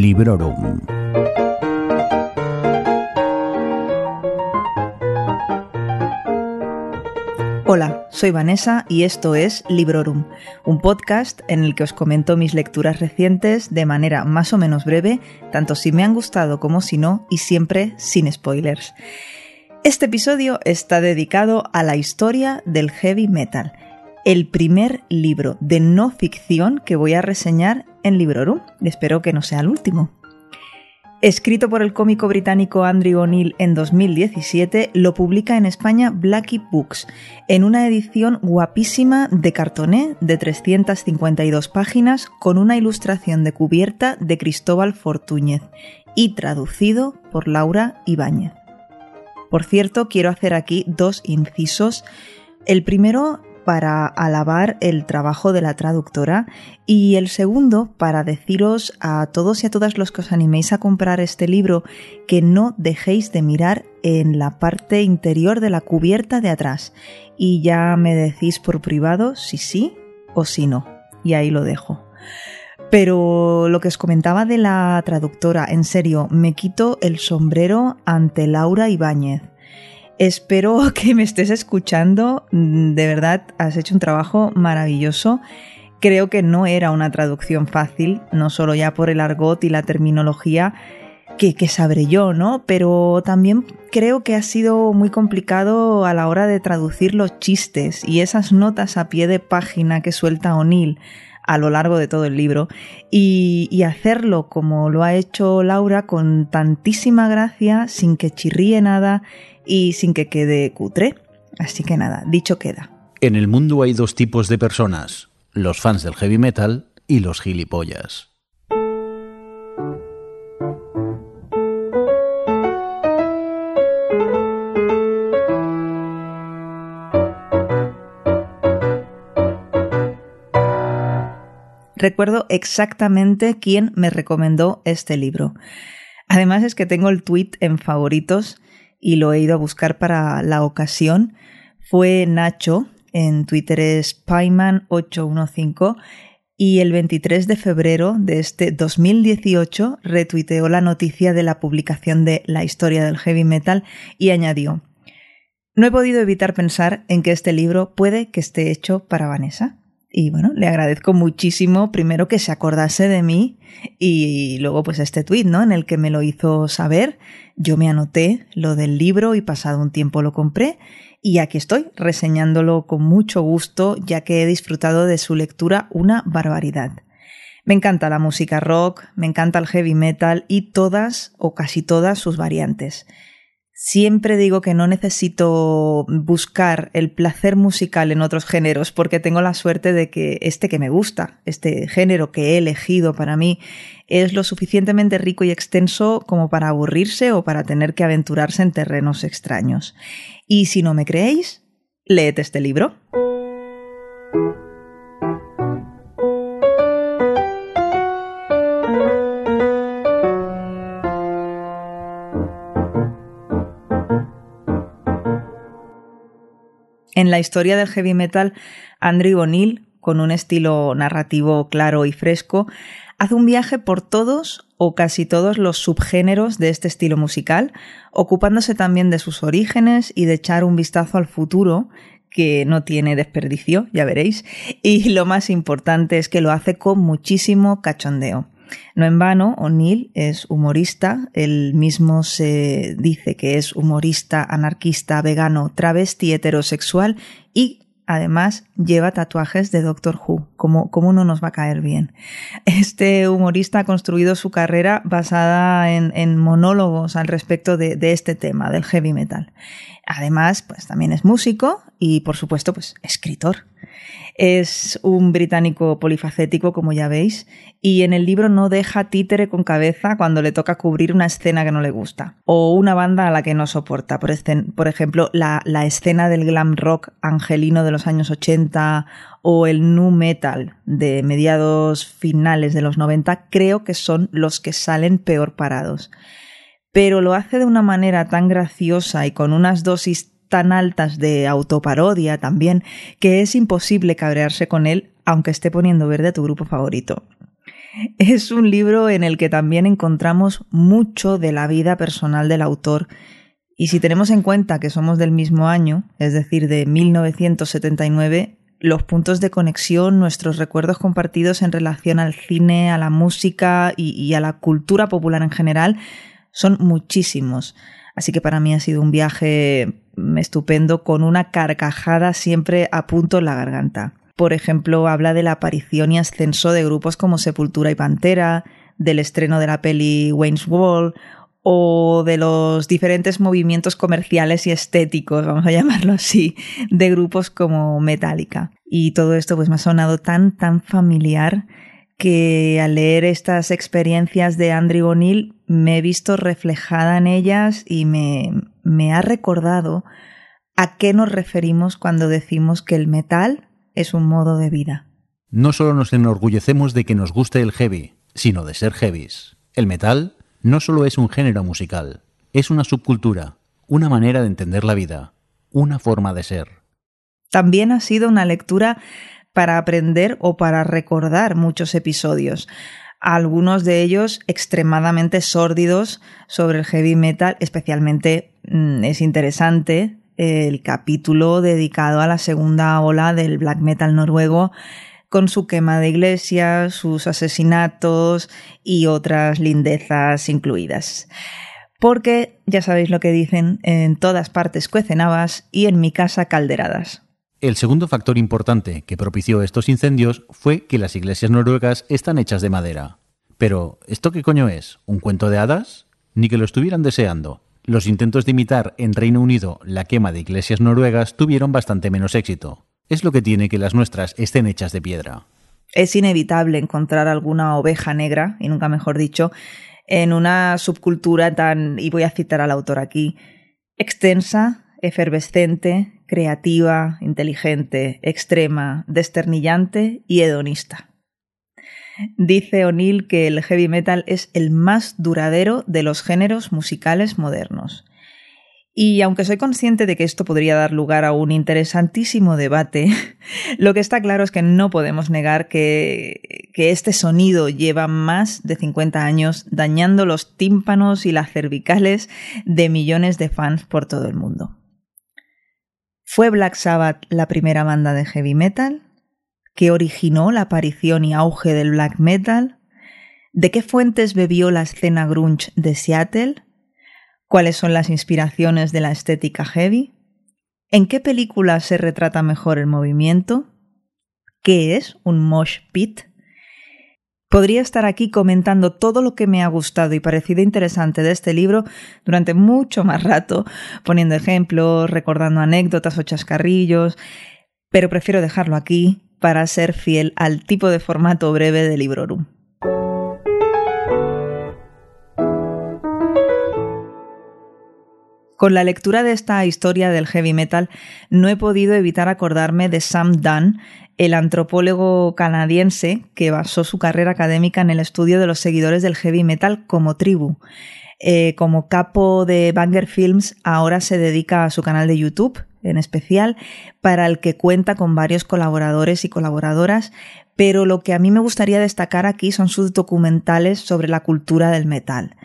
Librorum. Hola, soy Vanessa y esto es Librorum, un podcast en el que os comento mis lecturas recientes de manera más o menos breve, tanto si me han gustado como si no, y siempre sin spoilers. Este episodio está dedicado a la historia del heavy metal, el primer libro de no ficción que voy a reseñar en Librorum, espero que no sea el último. Escrito por el cómico británico Andrew O'Neill en 2017, lo publica en España Blackie Books, en una edición guapísima de cartoné de 352 páginas con una ilustración de cubierta de Cristóbal Fortúñez y traducido por Laura Ibáñez. Por cierto, quiero hacer aquí dos incisos. El primero para alabar el trabajo de la traductora. Y el segundo para deciros a todos y a todas los que os animéis a comprar este libro que no dejéis de mirar en la parte interior de la cubierta de atrás. Y ya me decís por privado si sí o si no. Y ahí lo dejo. Pero lo que os comentaba de la traductora, en serio, me quito el sombrero ante Laura Ibáñez Espero que me estés escuchando. De verdad, has hecho un trabajo maravilloso. Creo que no era una traducción fácil, no solo ya por el argot y la terminología que, que sabré yo, ¿no? Pero también creo que ha sido muy complicado a la hora de traducir los chistes y esas notas a pie de página que suelta O'Neill a lo largo de todo el libro y, hacerlo como lo ha hecho Laura con tantísima gracia, sin que chirríe nada y sin que quede cutre. Así que nada, dicho queda. En el mundo hay dos tipos de personas, los fans del heavy metal y los gilipollas. Recuerdo exactamente quién me recomendó este libro. Además es que tengo el tweet en favoritos y lo he ido a buscar para la ocasión. Fue Nacho, en Twitter es Payman815 y el 23 de febrero de este 2018 retuiteó la noticia de la publicación de La historia del heavy metal y añadió No he podido evitar pensar en que este libro puede que esté hecho para Vanessa. Y bueno, le agradezco muchísimo primero que se acordase de mí y luego pues este tuit, ¿no? En el que me lo hizo saber. Yo me anoté lo del libro y pasado un tiempo lo compré y aquí estoy reseñándolo con mucho gusto ya que he disfrutado de su lectura una barbaridad. Me encanta la música rock, me encanta el heavy metal y todas o casi todas sus variantes. Siempre digo que no necesito buscar el placer musical en otros géneros porque tengo la suerte de que este que me gusta, este género que he elegido para mí, es lo suficientemente rico y extenso como para aburrirse o para tener que aventurarse en terrenos extraños. Y si no me creéis, leed este libro. En la historia del heavy metal, Andrew O'Neill, con un estilo narrativo claro y fresco, hace un viaje por todos o casi todos los subgéneros de este estilo musical, ocupándose también de sus orígenes y de echar un vistazo al futuro, que no tiene desperdicio, ya veréis, y lo más importante es que lo hace con muchísimo cachondeo. No en vano, O'Neill es humorista, él mismo se dice que es humorista, anarquista, vegano, travesti, heterosexual y además lleva tatuajes de Doctor Who, como, no nos va a caer bien. Este humorista ha construido su carrera basada en, monólogos al respecto de, este tema, del heavy metal. Además, pues también es músico y, por supuesto, pues escritor. Es un británico polifacético, como ya veis, y en el libro no deja títere con cabeza cuando le toca cubrir una escena que no le gusta, o una banda a la que no soporta. Por, por ejemplo, la, la escena del glam rock angelino de los años 80 o el nu metal de mediados finales de los 90, creo que son los que salen peor parados. Pero lo hace de una manera tan graciosa y con unas dosis tan altas de autoparodia también que es imposible cabrearse con él aunque esté poniendo verde a tu grupo favorito. Es un libro en el que también encontramos mucho de la vida personal del autor y si tenemos en cuenta que somos del mismo año, es decir, de 1979, los puntos de conexión, nuestros recuerdos compartidos en relación al cine, a la música y, a la cultura popular en general son muchísimos. Así que para mí ha sido un viaje estupendo con una carcajada siempre a punto en la garganta. Por ejemplo, habla de la aparición y ascenso de grupos como Sepultura y Pantera, del estreno de la peli Wayne's Wall o de los diferentes movimientos comerciales y estéticos, vamos a llamarlo así, de grupos como Metallica. Y todo esto pues me ha sonado tan, tan familiar que al leer estas experiencias de Andrew O'Neill me he visto reflejada en ellas y me, me ha recordado a qué nos referimos cuando decimos que el metal es un modo de vida. No solo nos enorgullecemos de que nos guste el heavy, sino de ser heavies. El metal no solo es un género musical, es una subcultura, una manera de entender la vida, una forma de ser. También ha sido una lectura para aprender o para recordar muchos episodios, algunos de ellos extremadamente sórdidos sobre el heavy metal, especialmente mm, es interesante el capítulo dedicado a la segunda ola del black metal noruego con su quema de iglesias, sus asesinatos y otras lindezas incluidas. Porque ya sabéis lo que dicen, en todas partes cuecen y en mi casa calderadas. El segundo factor importante que propició estos incendios fue que las iglesias noruegas están hechas de madera. Pero, ¿esto qué coño es? ¿Un cuento de hadas? Ni que lo estuvieran deseando. Los intentos de imitar en Reino Unido la quema de iglesias noruegas tuvieron bastante menos éxito. Es lo que tiene que las nuestras estén hechas de piedra. Es inevitable encontrar alguna oveja negra, y nunca mejor dicho, en una subcultura tan, y voy a citar al autor aquí, extensa, efervescente, creativa, inteligente, extrema, desternillante y hedonista. Dice O'Neill que el heavy metal es el más duradero de los géneros musicales modernos. Y aunque soy consciente de que esto podría dar lugar a un interesantísimo debate, lo que está claro es que no podemos negar que, que, este sonido lleva más de 50 años dañando los tímpanos y las cervicales de millones de fans por todo el mundo. ¿Fue Black Sabbath la primera banda de heavy metal? ¿Qué originó la aparición y auge del black metal? ¿De qué fuentes bebió la escena grunge de Seattle? ¿Cuáles son las inspiraciones de la estética heavy? ¿En qué película se retrata mejor el movimiento? ¿Qué es un mosh pit? Podría estar aquí comentando todo lo que me ha gustado y parecido interesante de este libro durante mucho más rato, poniendo ejemplos, recordando anécdotas o chascarrillos, pero prefiero dejarlo aquí para ser fiel al tipo de formato breve de Librorum. Con la lectura de esta historia del heavy metal no he podido evitar acordarme de Sam Dunn, el antropólogo canadiense que basó su carrera académica en el estudio de los seguidores del heavy metal como tribu. Eh, como capo de Banger Films, ahora se dedica a su canal de YouTube, en especial, para el que cuenta con varios colaboradores y colaboradoras, pero lo que a mí me gustaría destacar aquí son sus documentales sobre la cultura del metal.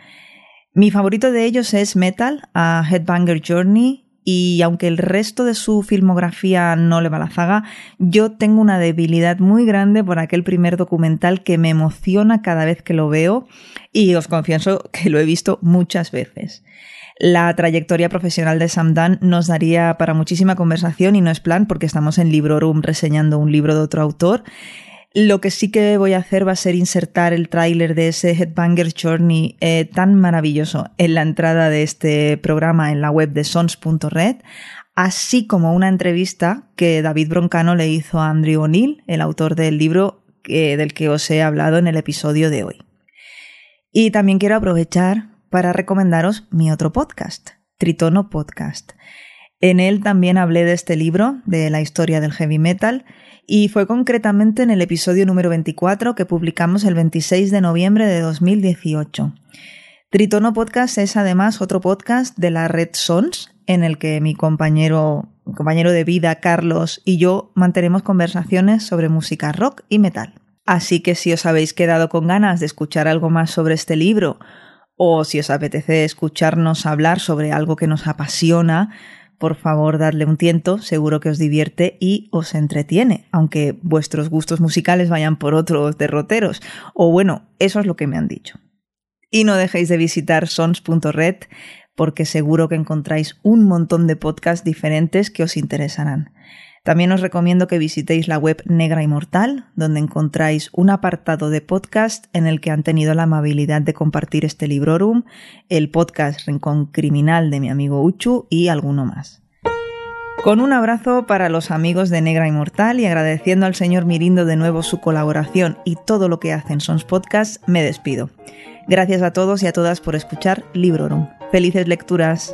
Mi favorito de ellos es Metal, a Headbanger Journey, y aunque el resto de su filmografía no le va la zaga, yo tengo una debilidad muy grande por aquel primer documental que me emociona cada vez que lo veo y os confieso que lo he visto muchas veces. La trayectoria profesional de Sam Dunn nos daría para muchísima conversación y no es plan porque estamos en Librorum reseñando un libro de otro autor. Lo que sí que voy a hacer va a ser insertar el tráiler de ese Headbanger Journey eh, tan maravilloso en la entrada de este programa en la web de sons.red, así como una entrevista que David Broncano le hizo a Andrew O'Neill, el autor del libro del que os he hablado en el episodio de hoy. Y también quiero aprovechar para recomendaros mi otro podcast, Tritono Podcast. En él también hablé de este libro, de la historia del heavy metal, y fue concretamente en el episodio número 24 que publicamos el 26 de noviembre de 2018. Tritono Podcast es además otro podcast de la red Sons, en el que mi compañero, compañero de vida Carlos y yo mantenemos conversaciones sobre música rock y metal. Así que si os habéis quedado con ganas de escuchar algo más sobre este libro, o si os apetece escucharnos hablar sobre algo que nos apasiona, por favor dadle un tiento, seguro que os divierte y os entretiene, aunque vuestros gustos musicales vayan por otros derroteros. O bueno, eso es lo que me han dicho. Y no dejéis de visitar sons.red porque seguro que encontráis un montón de podcasts diferentes que os interesarán. También os recomiendo que visitéis la web Negra Inmortal, donde encontráis un apartado de podcast en el que han tenido la amabilidad de compartir este librorum, el podcast Rincón Criminal de mi amigo Uchu y alguno más. Con un abrazo para los amigos de Negra Inmortal y agradeciendo al señor Mirindo de nuevo su colaboración y todo lo que hacen Sons Podcast, me despido. Gracias a todos y a todas por escuchar Librorum. Felices lecturas.